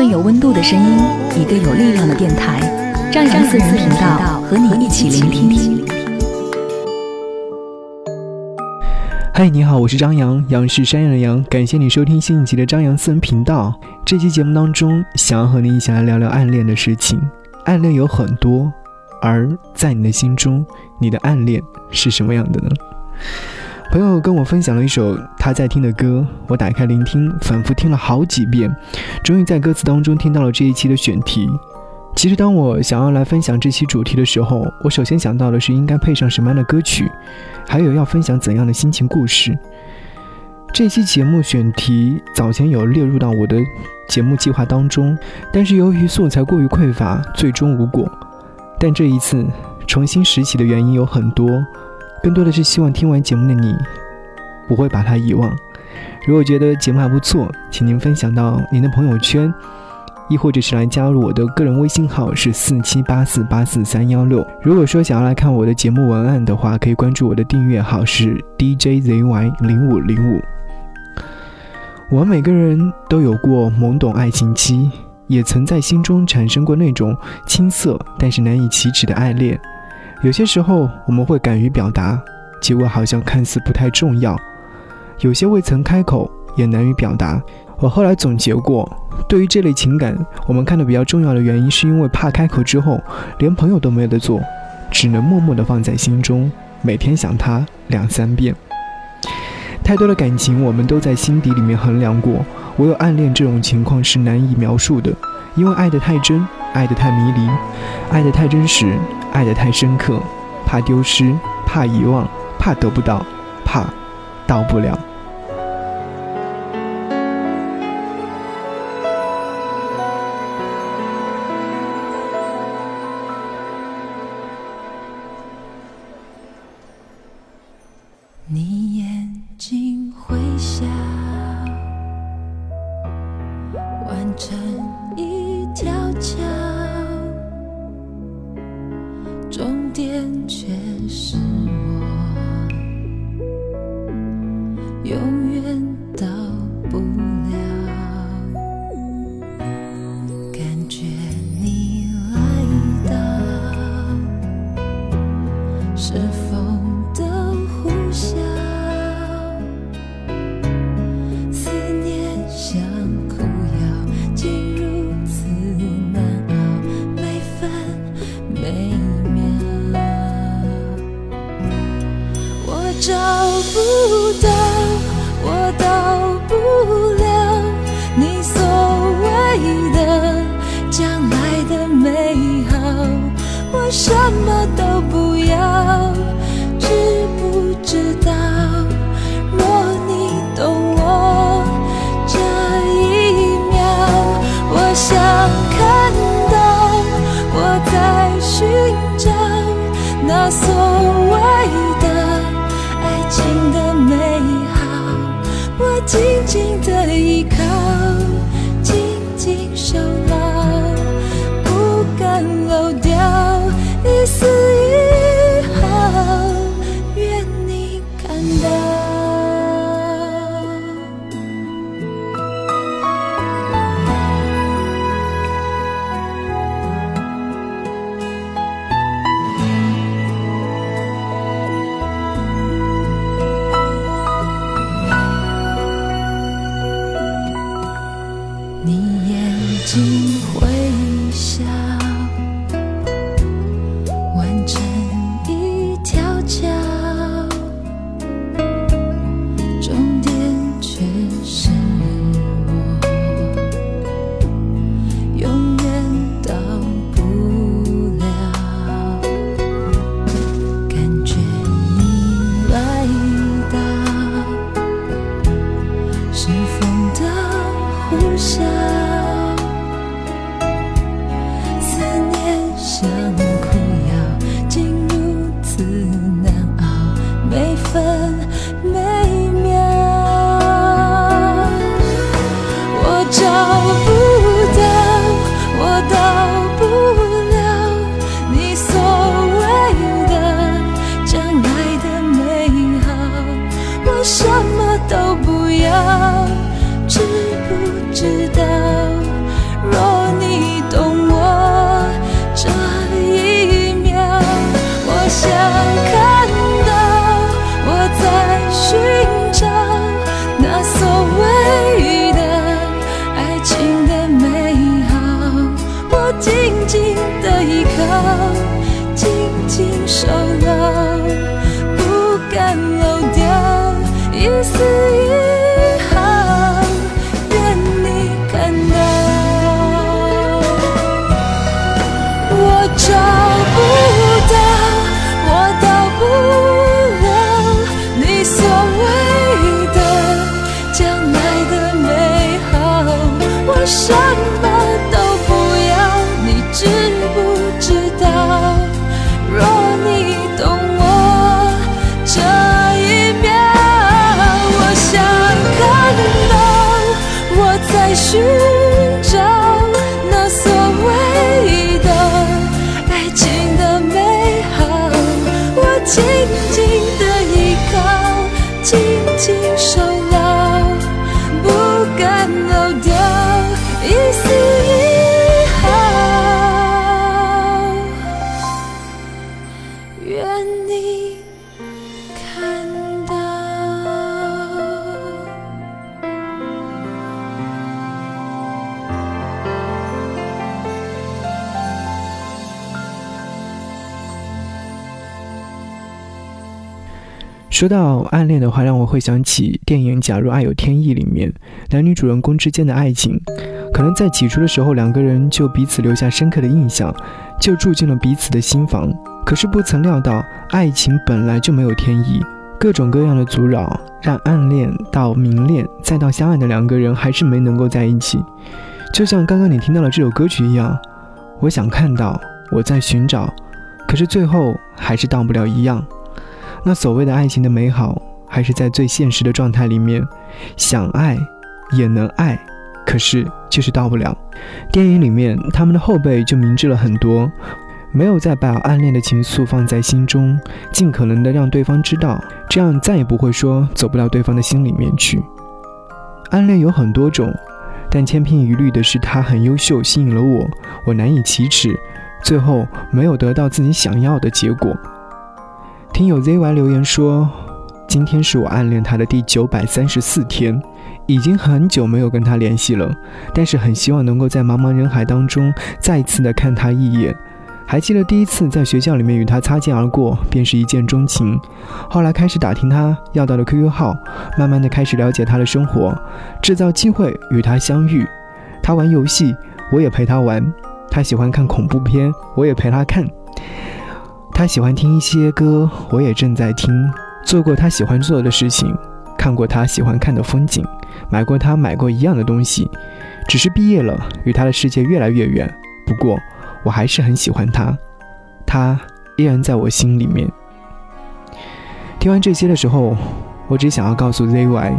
份有温度的声音，一个有力量的电台，张扬私人频道和你一起聆听。嗨，你好，我是张扬，杨是山羊的羊，感谢你收听新一集的张扬私人频道。这期节目当中，想要和你一起来聊聊暗恋的事情。暗恋有很多，而在你的心中，你的暗恋是什么样的呢？朋友跟我分享了一首他在听的歌，我打开聆听，反复听了好几遍，终于在歌词当中听到了这一期的选题。其实，当我想要来分享这期主题的时候，我首先想到的是应该配上什么样的歌曲，还有要分享怎样的心情故事。这期节目选题早前有列入到我的节目计划当中，但是由于素材过于匮乏，最终无果。但这一次重新拾起的原因有很多。更多的是希望听完节目的你不会把它遗忘。如果觉得节目还不错，请您分享到您的朋友圈，亦或者是来加入我的个人微信号是四七八四八四三幺六。如果说想要来看我的节目文案的话，可以关注我的订阅号是 DJZY 零五零五。我们每个人都有过懵懂爱情期，也曾在心中产生过那种青涩但是难以启齿的爱恋。有些时候我们会敢于表达，结果好像看似不太重要；有些未曾开口也难于表达。我后来总结过，对于这类情感，我们看的比较重要的原因，是因为怕开口之后连朋友都没有得做，只能默默地放在心中，每天想他两三遍。太多的感情，我们都在心底里面衡量过，唯有暗恋这种情况是难以描述的，因为爱得太真，爱得太迷离，爱得太真实。爱得太深刻，怕丢失，怕遗忘，怕得不到，怕到不了。静静的说到暗恋的话，让我会想起电影《假如爱有天意》里面男女主人公之间的爱情。可能在起初的时候，两个人就彼此留下深刻的印象，就住进了彼此的心房。可是不曾料到，爱情本来就没有天意，各种各样的阻扰，让暗恋到明恋再到相爱的两个人还是没能够在一起。就像刚刚你听到的这首歌曲一样，我想看到，我在寻找，可是最后还是到不了一样。那所谓的爱情的美好，还是在最现实的状态里面，想爱也能爱，可是就是到不了。电影里面他们的后辈就明智了很多，没有再把暗恋的情愫放在心中，尽可能的让对方知道，这样再也不会说走不到对方的心里面去。暗恋有很多种，但千篇一律的是他很优秀，吸引了我，我难以启齿，最后没有得到自己想要的结果。听友 ZY 留言说，今天是我暗恋他的第九百三十四天，已经很久没有跟他联系了，但是很希望能够在茫茫人海当中再次的看他一眼。还记得第一次在学校里面与他擦肩而过，便是一见钟情。后来开始打听他要到的 QQ 号，慢慢的开始了解他的生活，制造机会与他相遇。他玩游戏，我也陪他玩；他喜欢看恐怖片，我也陪他看。他喜欢听一些歌，我也正在听。做过他喜欢做的事情，看过他喜欢看的风景，买过他买过一样的东西。只是毕业了，与他的世界越来越远。不过，我还是很喜欢他，他依然在我心里面。听完这些的时候，我只想要告诉 ZY，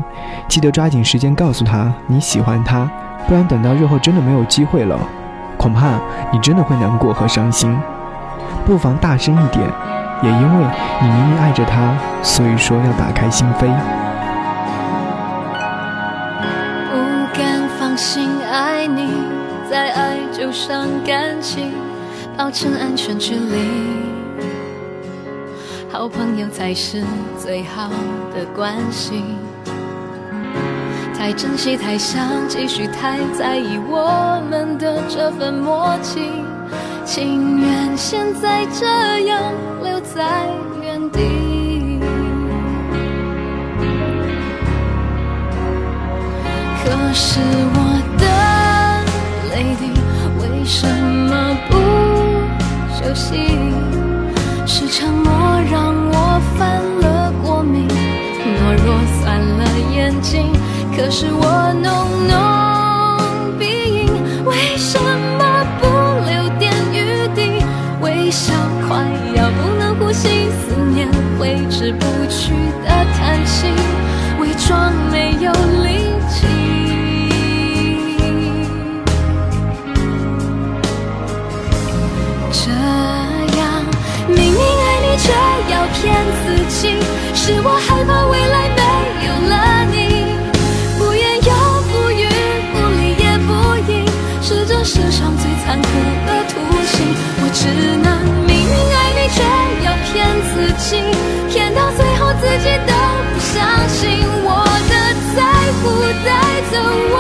记得抓紧时间告诉他你喜欢他，不然等到日后真的没有机会了，恐怕你真的会难过和伤心。不妨大声一点，也因为你明明爱着他，所以说要打开心扉。不敢放心爱你，再爱就伤感情，保持安全距离。好朋友才是最好的关系。太珍惜，太想继续，太在意我们的这份默契，情愿现在这样留在原地。可是我的泪滴为什么不休息？是沉默让我犯了过敏，懦弱酸了眼睛。可是我浓浓鼻音，为什思念挥之不去的叹息，伪装没有力气。这样明明爱你，却要骗自己，是我害怕未来没有了你，不言又不语，不理也不应，是这世上最残酷的图形。我只能，自己，骗到最后自己都不相信。我的在乎带走我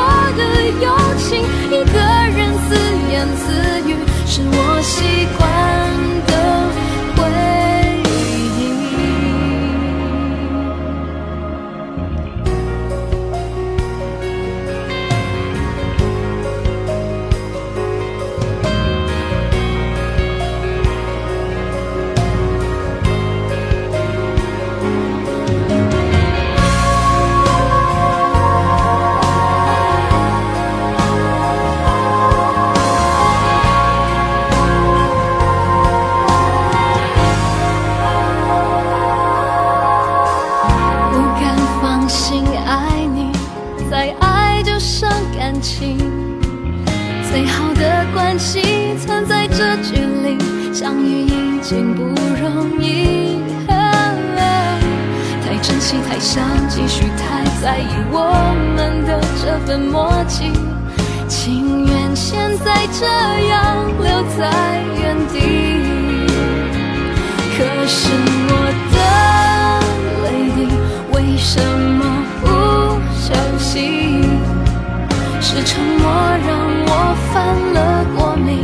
遇已经不容易。太珍惜，太想继续，太在意我们的这份默契，情愿现在这样留在原地。可是我的泪滴为什么不休息？是沉默让我犯了过敏，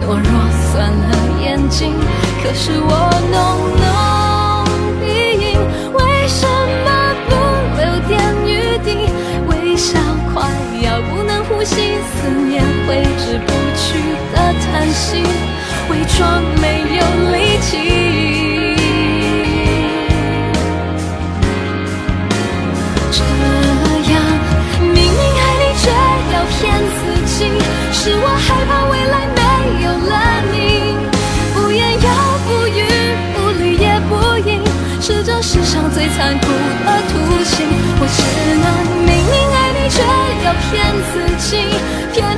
懦弱酸了眼睛。可是我浓浓鼻音，为什么不留点余地？微笑快要不能呼吸，思念挥之不去的叹息，伪装没有力气。这样明明爱你，却要骗自己，是我害怕残酷的图形。我只能明明爱你，却要骗自己，骗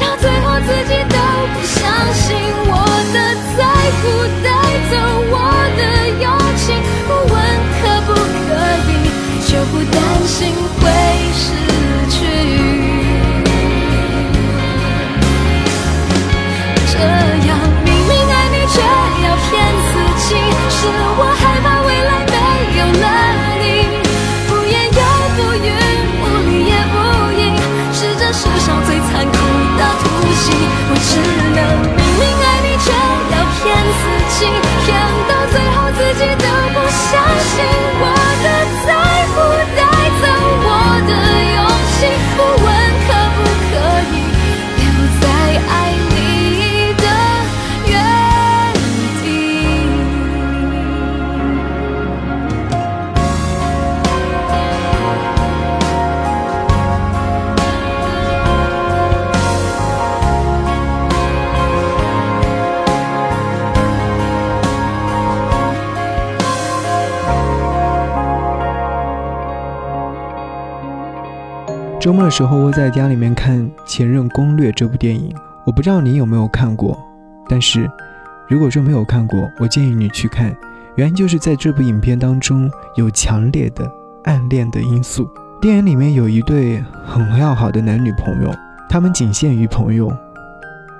周末的时候，我在家里面看《前任攻略》这部电影，我不知道你有没有看过，但是如果说没有看过，我建议你去看，原因就是在这部影片当中有强烈的暗恋的因素。电影里面有一对很要好的男女朋友，他们仅限于朋友，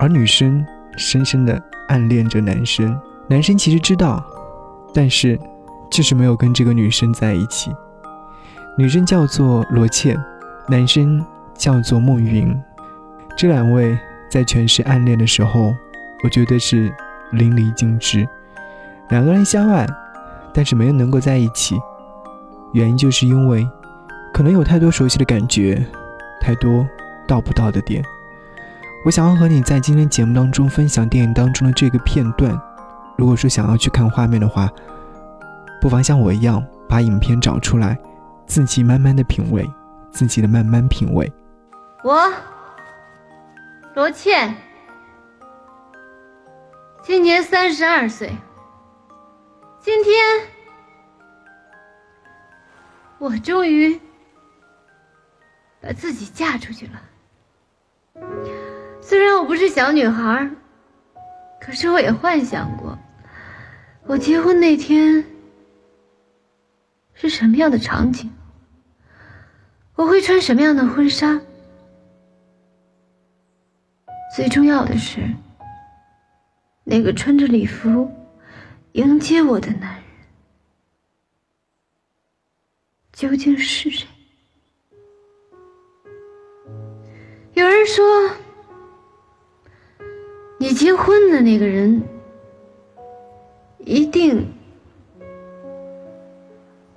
而女生深深的暗恋着男生，男生其实知道，但是就是没有跟这个女生在一起。女生叫做罗茜。男生叫做孟云，这两位在诠释暗恋的时候，我觉得是淋漓尽致。两个人相爱，但是没有能够在一起，原因就是因为可能有太多熟悉的感觉，太多到不到的点。我想要和你在今天节目当中分享电影当中的这个片段。如果说想要去看画面的话，不妨像我一样把影片找出来，自己慢慢的品味。自己的慢慢品味。我罗茜，今年三十二岁。今天我终于把自己嫁出去了。虽然我不是小女孩，可是我也幻想过，我结婚那天是什么样的场景。我会穿什么样的婚纱？最重要的是，那个穿着礼服迎接我的男人究竟是谁？有人说，你结婚的那个人一定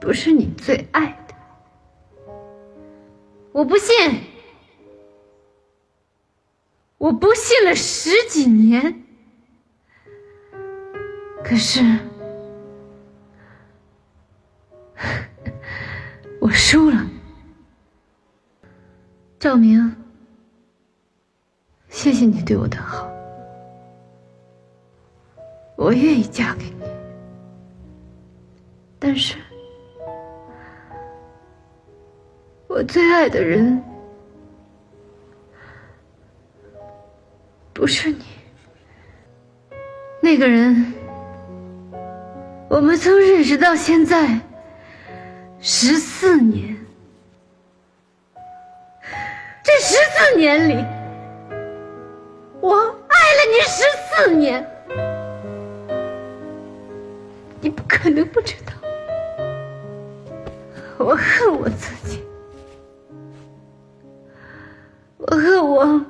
不是你最爱。我不信，我不信了十几年，可是 我输了。赵明，谢谢你对我的好，我愿意嫁给你，但是。我最爱的人不是你。那个人，我们从认识到现在十四年，这十四年里，我爱了你十四年，你不可能不知道，我恨我自己，我恨我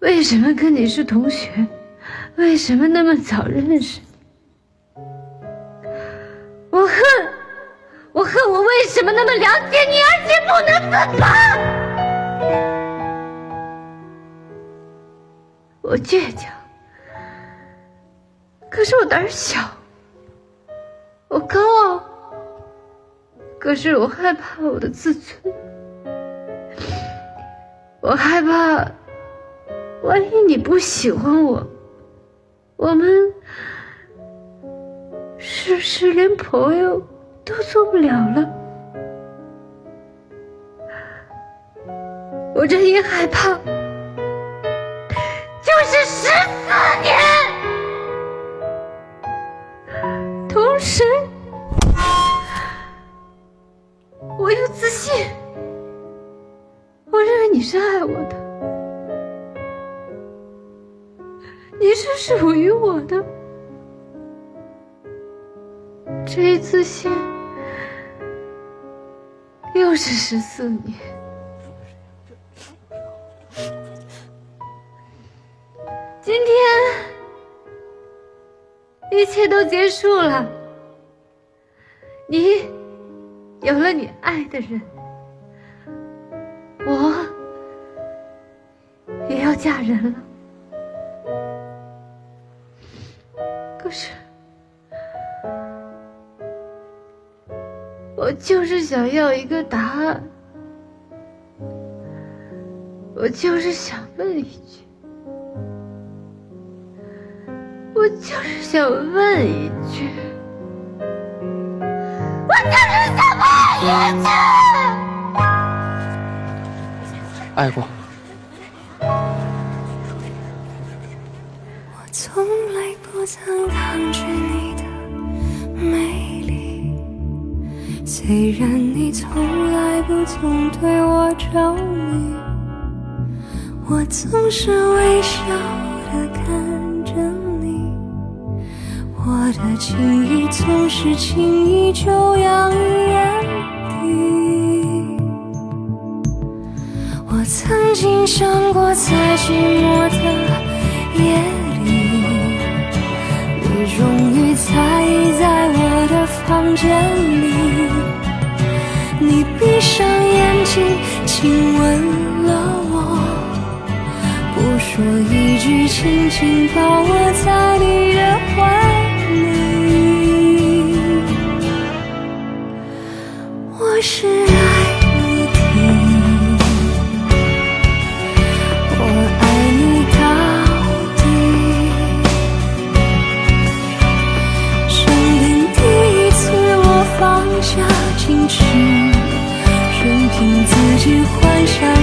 为什么跟你是同学。为什么那么早认识你？我恨，我恨我为什么那么了解你，而且不能自拔？我倔强，可是我胆小；我高傲，可是我害怕我的自尊；我害怕，万一你不喜欢我。我们是不是连朋友都做不了了？我这一害怕，就是十我的。你是属于我的，这一次性又是十四年。今天一切都结束了，你有了你爱的人，嫁人了。可是，我就是想要一个答案。我就是想问一句，我就是想问一句，我就是想问一句，爱过。曾抗拒你的美丽，虽然你从来不曾对我着迷，我总是微笑的看着你，我的情意总是轻易就洋溢眼底。我曾经想过，在寂寞的夜。终于踩在我的房间里，你闭上眼睛亲吻了我，不说一句，轻轻抱我在你的时任凭自己幻想。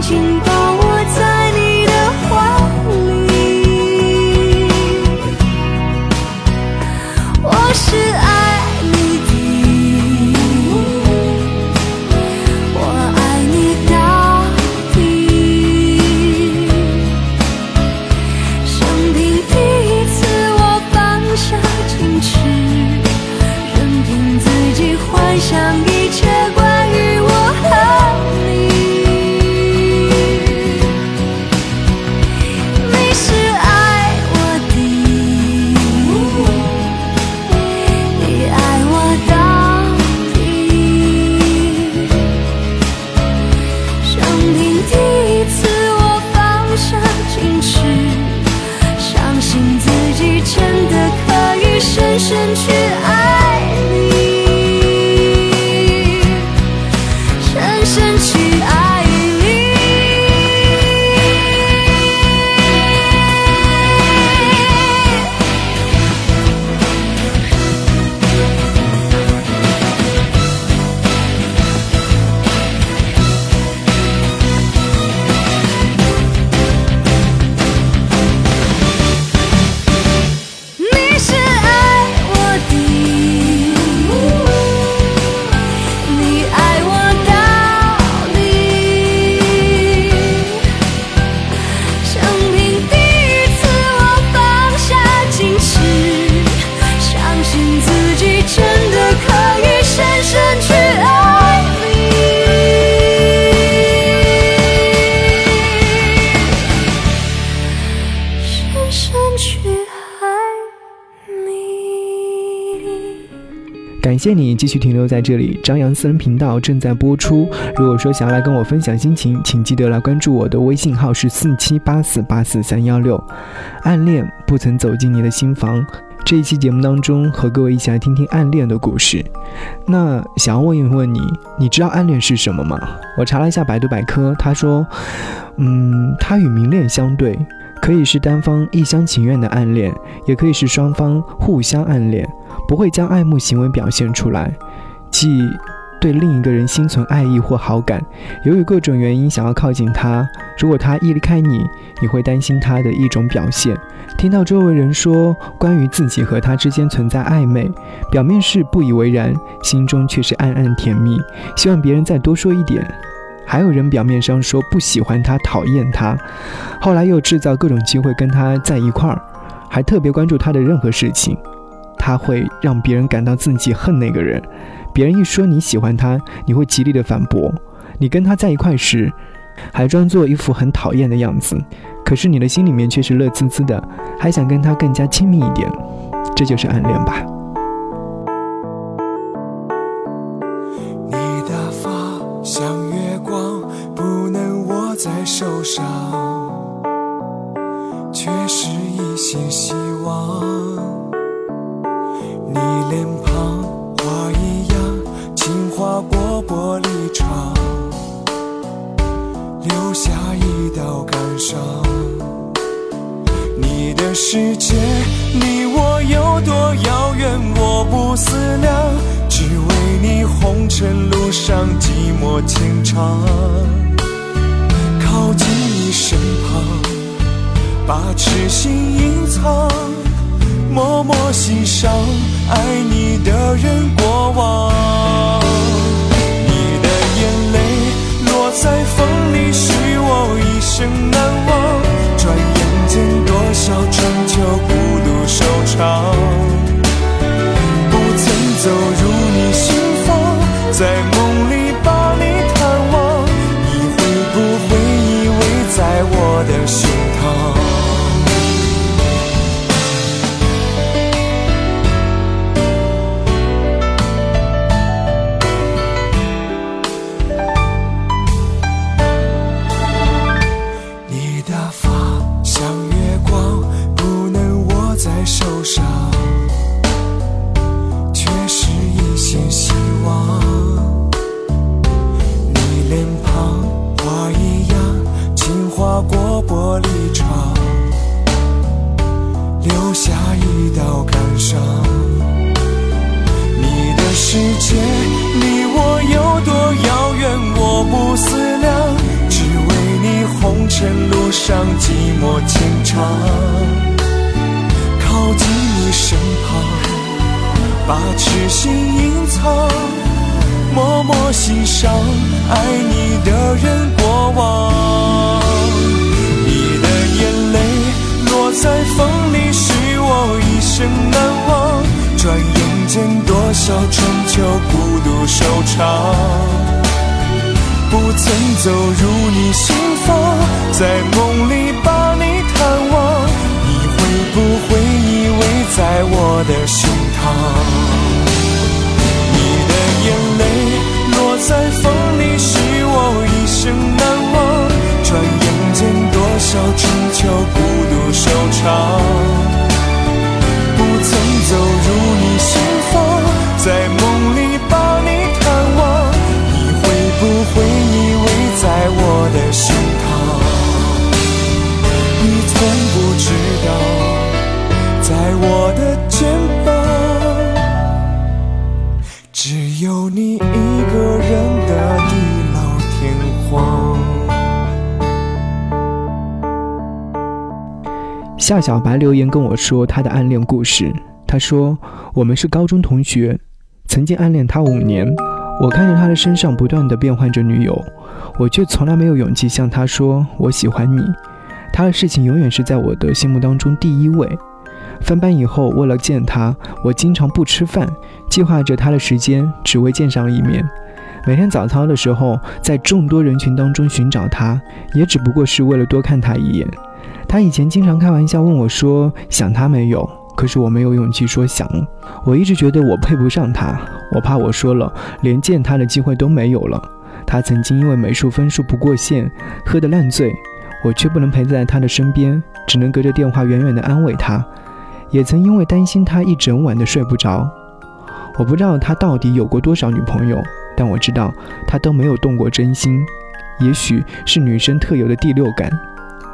晴谢你继续停留在这里，张扬私人频道正在播出。如果说想要来跟我分享心情，请记得来关注我的微信号是四七八四八四三幺六。暗恋不曾走进你的心房。这一期节目当中，和各位一起来听听暗恋的故事。那想要问一问你，你知道暗恋是什么吗？我查了一下百度百科，他说，嗯，它与明恋相对，可以是单方一厢情愿的暗恋，也可以是双方互相暗恋，不会将爱慕行为表现出来，即对另一个人心存爱意或好感，由于各种原因想要靠近他。如果他一离开你，你会担心他的一种表现。听到周围人说关于自己和他之间存在暧昧，表面是不以为然，心中却是暗暗甜蜜，希望别人再多说一点。还有人表面上说不喜欢他、讨厌他，后来又制造各种机会跟他在一块儿，还特别关注他的任何事情。他会让别人感到自己恨那个人。别人一说你喜欢他，你会极力的反驳。你跟他在一块时，还装作一副很讨厌的样子，可是你的心里面却是乐滋滋的，还想跟他更加亲密一点，这就是暗恋吧。你的发像月光，不能握在手上，却是一线希望。你脸庞花一样，轻划过玻璃窗，留下一道感伤。你的世界离我有多遥远，我不思量，只为你红尘路上寂寞情长。靠近你身旁，把痴心隐藏，默默欣赏爱你的人过往。你的眼泪落在风里，许我一生难忘。转眼间多少春路上寂寞牵肠。靠近你身旁，把痴心隐藏，默默欣赏爱你的人过往。你的眼泪落在风里，许我一生难忘。转眼间多少春秋，孤独收场。不曾走入你心房，在梦里把你探望，你会不会依偎在我的胸膛？你的眼泪落在风里，是我一生难忘。转眼间多少春秋，孤独收场。夏小白留言跟我说他的暗恋故事。他说：“我们是高中同学，曾经暗恋他五年。我看着他的身上不断的变换着女友，我却从来没有勇气向他说我喜欢你。他的事情永远是在我的心目当中第一位。分班以后，为了见他，我经常不吃饭，计划着他的时间，只为见上一面。每天早操的时候，在众多人群当中寻找他，也只不过是为了多看他一眼。他以前经常开玩笑问我说：“想他没有？”可是我没有勇气说想。我一直觉得我配不上他，我怕我说了，连见他的机会都没有了。他曾经因为美术分数不过线，喝得烂醉，我却不能陪在他的身边，只能隔着电话远远地安慰他。也曾因为担心他一整晚的睡不着。我不知道他到底有过多少女朋友，但我知道他都没有动过真心。也许是女生特有的第六感。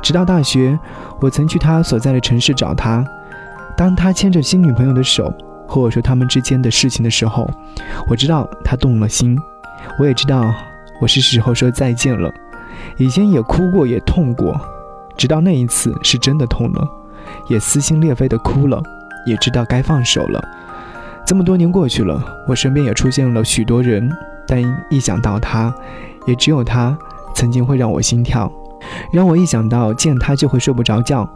直到大学，我曾去他所在的城市找他。当他牵着新女朋友的手和我说他们之间的事情的时候，我知道他动了心。我也知道我是时候说再见了。以前也哭过，也痛过，直到那一次是真的痛了，也撕心裂肺的哭了，也知道该放手了。这么多年过去了，我身边也出现了许多人，但一想到他，也只有他曾经会让我心跳，让我一想到见他就会睡不着觉。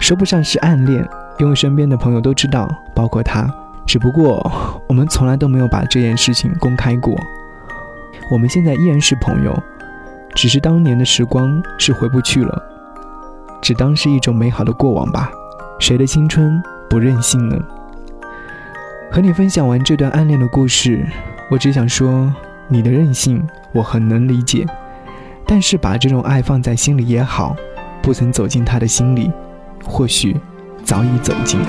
说不上是暗恋，因为身边的朋友都知道，包括他。只不过我们从来都没有把这件事情公开过。我们现在依然是朋友，只是当年的时光是回不去了，只当是一种美好的过往吧。谁的青春不任性呢？和你分享完这段暗恋的故事，我只想说，你的任性我很能理解，但是把这种爱放在心里也好，不曾走进他的心里，或许早已走进。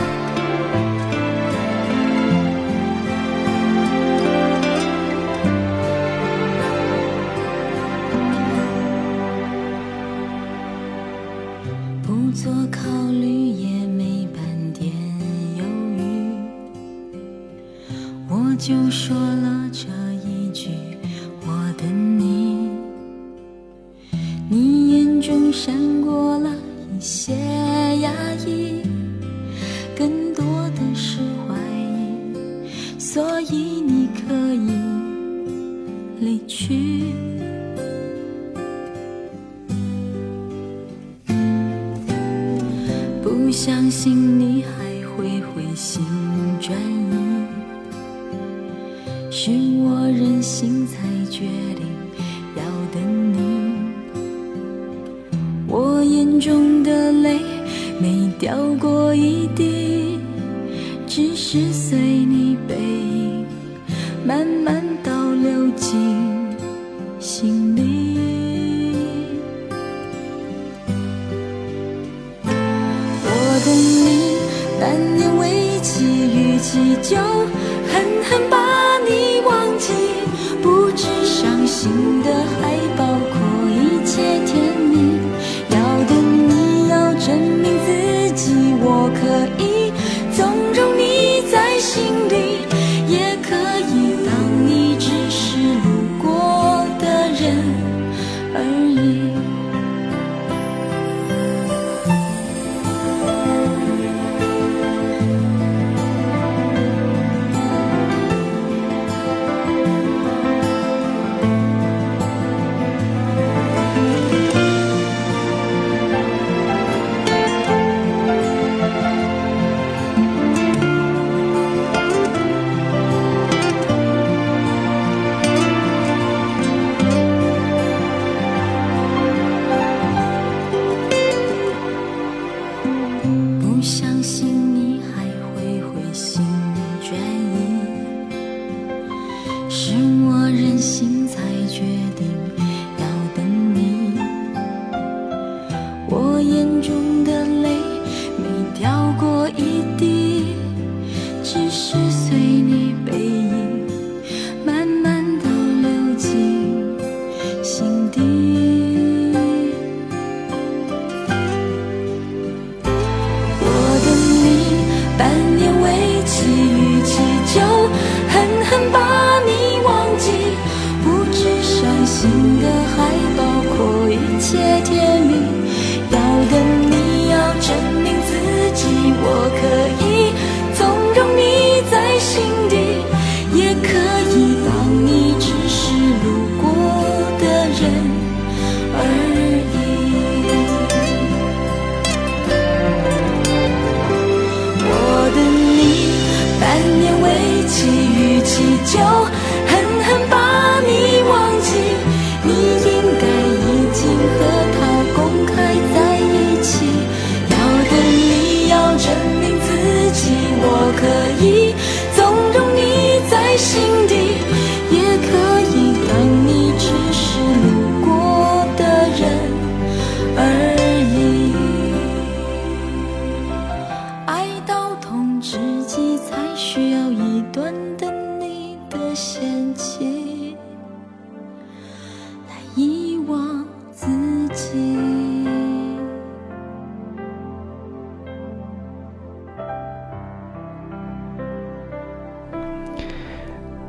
中闪过了一些压抑，谢天。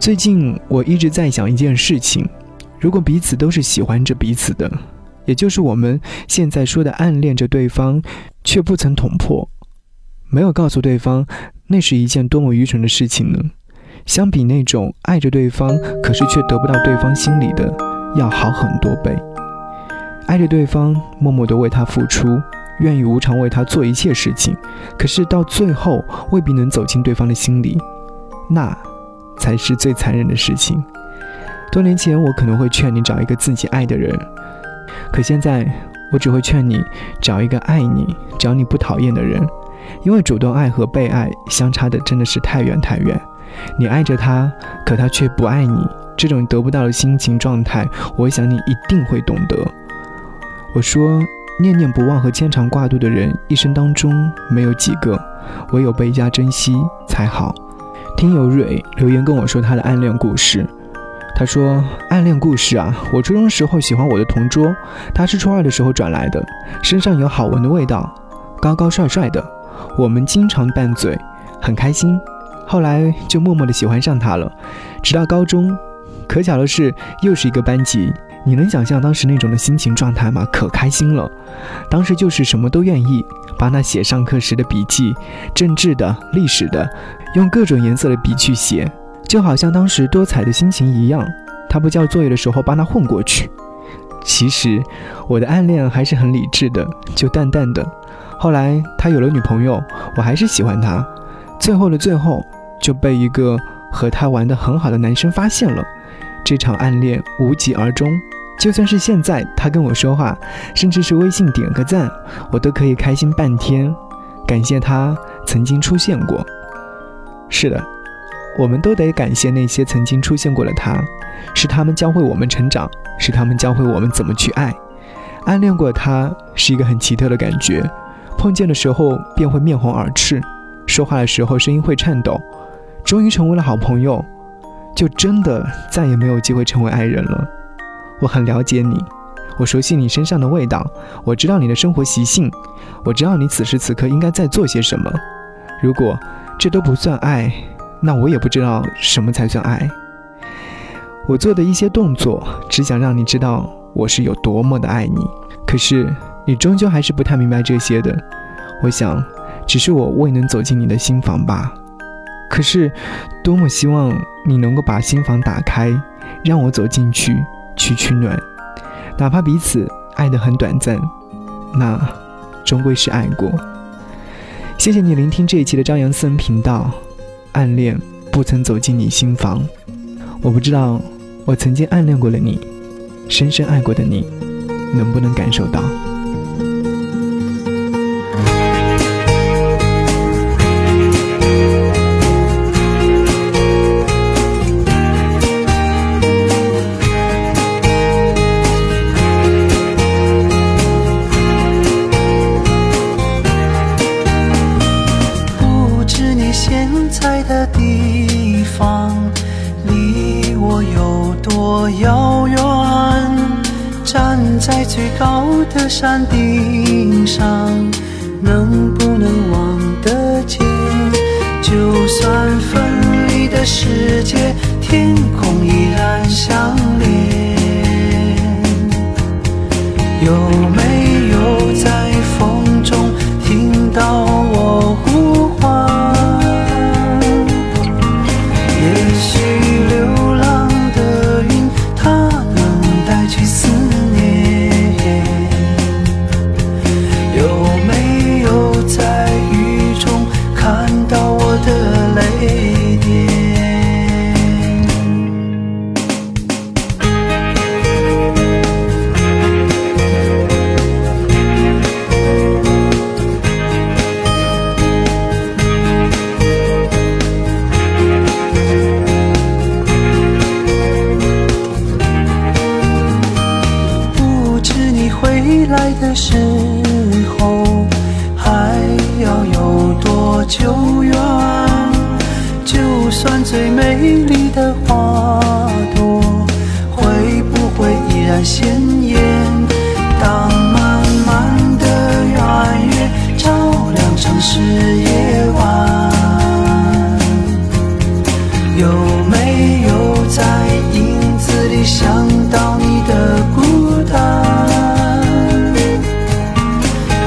最近我一直在想一件事情：如果彼此都是喜欢着彼此的，也就是我们现在说的暗恋着对方，却不曾捅破，没有告诉对方，那是一件多么愚蠢的事情呢？相比那种爱着对方，可是却得不到对方心里的，要好很多倍。爱着对方，默默地为他付出，愿意无偿为他做一切事情，可是到最后未必能走进对方的心里，那才是最残忍的事情。多年前，我可能会劝你找一个自己爱的人。可现在，我只会劝你找一个爱你、找你不讨厌的人，因为主动爱和被爱相差的真的是太远太远。你爱着他，可他却不爱你，这种得不到的心情状态，我想你一定会懂得。我说，念念不忘和牵肠挂肚的人，一生当中没有几个，唯有倍加珍惜才好。听友蕊留言跟我说他的暗恋故事。他说：“暗恋故事啊，我初中时候喜欢我的同桌，他是初二的时候转来的，身上有好闻的味道，高高帅帅的，我们经常拌嘴，很开心。后来就默默的喜欢上他了，直到高中，可巧的是又是一个班级。你能想象当时那种的心情状态吗？可开心了，当时就是什么都愿意，帮他写上课时的笔记，政治的、历史的，用各种颜色的笔去写。”就好像当时多彩的心情一样，他不交作业的时候帮他混过去。其实我的暗恋还是很理智的，就淡淡的。后来他有了女朋友，我还是喜欢他。最后的最后，就被一个和他玩的很好的男生发现了，这场暗恋无疾而终。就算是现在他跟我说话，甚至是微信点个赞，我都可以开心半天，感谢他曾经出现过。是的。我们都得感谢那些曾经出现过的他，是他们教会我们成长，是他们教会我们怎么去爱。暗恋过他是一个很奇特的感觉，碰见的时候便会面红耳赤，说话的时候声音会颤抖。终于成为了好朋友，就真的再也没有机会成为爱人了。我很了解你，我熟悉你身上的味道，我知道你的生活习性，我知道你此时此刻应该在做些什么。如果这都不算爱。那我也不知道什么才算爱。我做的一些动作，只想让你知道我是有多么的爱你。可是你终究还是不太明白这些的。我想，只是我未能走进你的心房吧。可是，多么希望你能够把心房打开，让我走进去，去取暖。哪怕彼此爱得很短暂，那终归是爱过。谢谢你聆听这一期的张扬私人频道。暗恋不曾走进你心房，我不知道我曾经暗恋过了你，深深爱过的你，能不能感受到？山顶。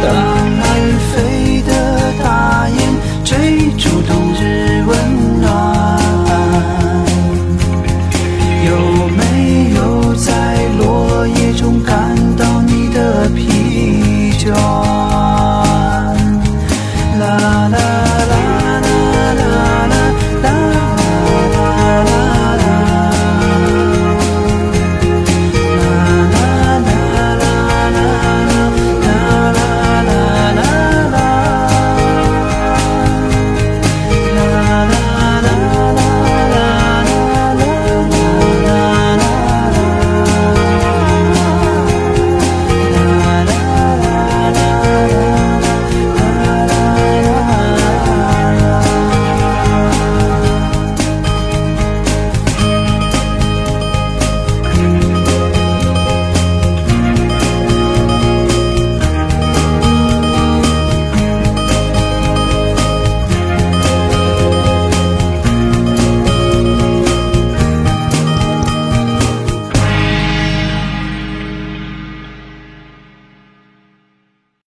Santa.